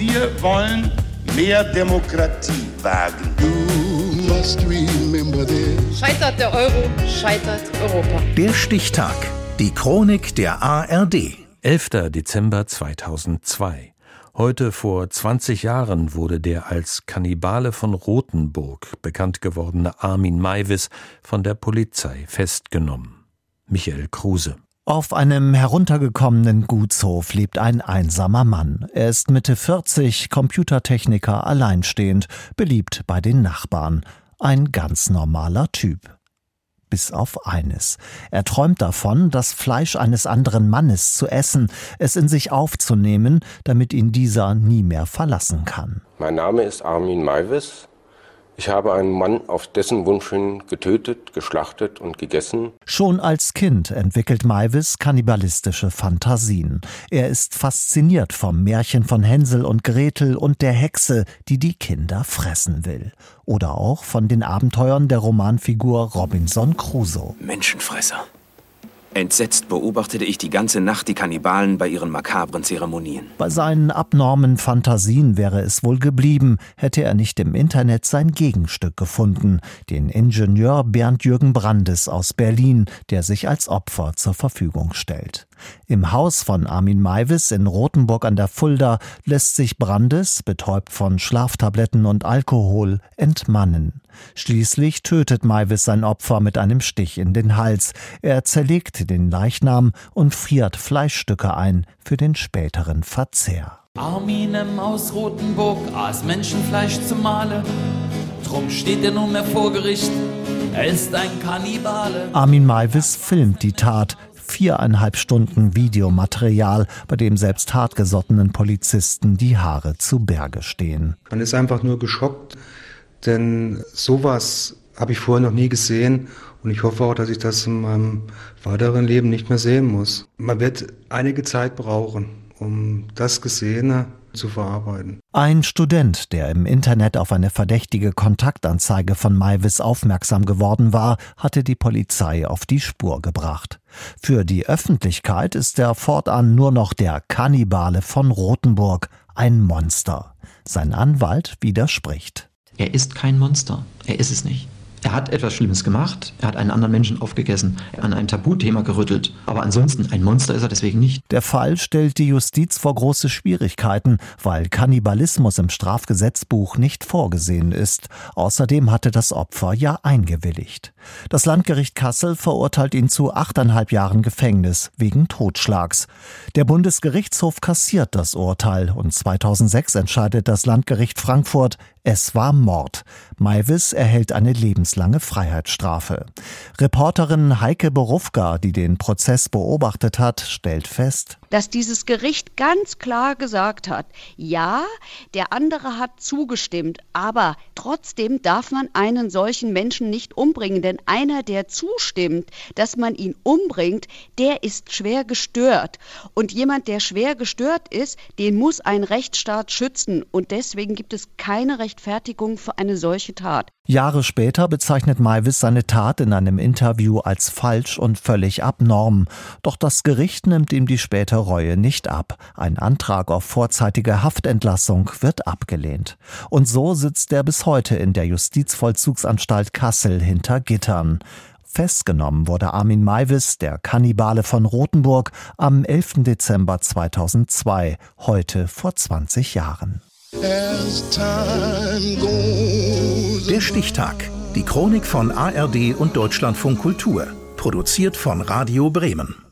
Wir wollen mehr Demokratie wagen. Scheitert der Euro, scheitert Europa. Der Stichtag. Die Chronik der ARD. 11. Dezember 2002. Heute vor 20 Jahren wurde der als Kannibale von Rothenburg bekannt gewordene Armin Maivis von der Polizei festgenommen. Michael Kruse. Auf einem heruntergekommenen Gutshof lebt ein einsamer Mann. Er ist Mitte 40, Computertechniker, alleinstehend, beliebt bei den Nachbarn. Ein ganz normaler Typ bis auf eines. Er träumt davon, das Fleisch eines anderen Mannes zu essen, es in sich aufzunehmen, damit ihn dieser nie mehr verlassen kann. Mein Name ist Armin Maivis. Ich habe einen Mann auf dessen Wunsch hin getötet, geschlachtet und gegessen. Schon als Kind entwickelt Maivis kannibalistische Fantasien. Er ist fasziniert vom Märchen von Hänsel und Gretel und der Hexe, die die Kinder fressen will. Oder auch von den Abenteuern der Romanfigur Robinson Crusoe. Menschenfresser. Entsetzt beobachtete ich die ganze Nacht die Kannibalen bei ihren makabren Zeremonien. Bei seinen abnormen Fantasien wäre es wohl geblieben, hätte er nicht im Internet sein Gegenstück gefunden, den Ingenieur Bernd Jürgen Brandes aus Berlin, der sich als Opfer zur Verfügung stellt. Im Haus von Armin Maivis in Rothenburg an der Fulda lässt sich Brandes, betäubt von Schlaftabletten und Alkohol, entmannen. Schließlich tötet Maivis sein Opfer mit einem Stich in den Hals. Er zerlegt den Leichnam und friert Fleischstücke ein für den späteren Verzehr. Armin aus Rothenburg aß Menschenfleisch zum Male. Drum steht er nunmehr vor Gericht. Er ist ein Kannibale. Armin Maivis filmt die Tat, viereinhalb Stunden Videomaterial, bei dem selbst hartgesottenen Polizisten die Haare zu Berge stehen. Man ist einfach nur geschockt, denn sowas habe ich vorher noch nie gesehen und ich hoffe auch, dass ich das in meinem weiteren Leben nicht mehr sehen muss. Man wird einige Zeit brauchen, um das Gesehene zu verarbeiten. Ein Student, der im Internet auf eine verdächtige Kontaktanzeige von Maivis aufmerksam geworden war, hatte die Polizei auf die Spur gebracht. Für die Öffentlichkeit ist er fortan nur noch der Kannibale von Rothenburg, ein Monster. Sein Anwalt widerspricht. Er ist kein Monster. Er ist es nicht. Er hat etwas Schlimmes gemacht, er hat einen anderen Menschen aufgegessen, an einem Tabuthema gerüttelt, aber ansonsten ein Monster ist er deswegen nicht. Der Fall stellt die Justiz vor große Schwierigkeiten, weil Kannibalismus im Strafgesetzbuch nicht vorgesehen ist. Außerdem hatte das Opfer ja eingewilligt. Das Landgericht Kassel verurteilt ihn zu achteinhalb Jahren Gefängnis wegen Totschlags. Der Bundesgerichtshof kassiert das Urteil und 2006 entscheidet das Landgericht Frankfurt, es war Mord. Maivis erhält eine lebenslange Freiheitsstrafe. Reporterin Heike Berufka, die den Prozess beobachtet hat, stellt fest, dass dieses Gericht ganz klar gesagt hat, ja, der andere hat zugestimmt, aber trotzdem darf man einen solchen Menschen nicht umbringen, denn einer, der zustimmt, dass man ihn umbringt, der ist schwer gestört. Und jemand, der schwer gestört ist, den muss ein Rechtsstaat schützen. Und deswegen gibt es keine Rechtfertigung für eine solche Tat. Jahre später bezeichnet Maivis seine Tat in einem Interview als falsch und völlig abnorm. Doch das Gericht nimmt ihm die späte Reue nicht ab. Ein Antrag auf vorzeitige Haftentlassung wird abgelehnt. Und so sitzt er bis heute in der Justizvollzugsanstalt Kassel hinter Gittern. Festgenommen wurde Armin Maivis, der Kannibale von Rothenburg, am 11. Dezember 2002, heute vor 20 Jahren. Der Stichtag. Die Chronik von ARD und Deutschlandfunk Kultur. Produziert von Radio Bremen.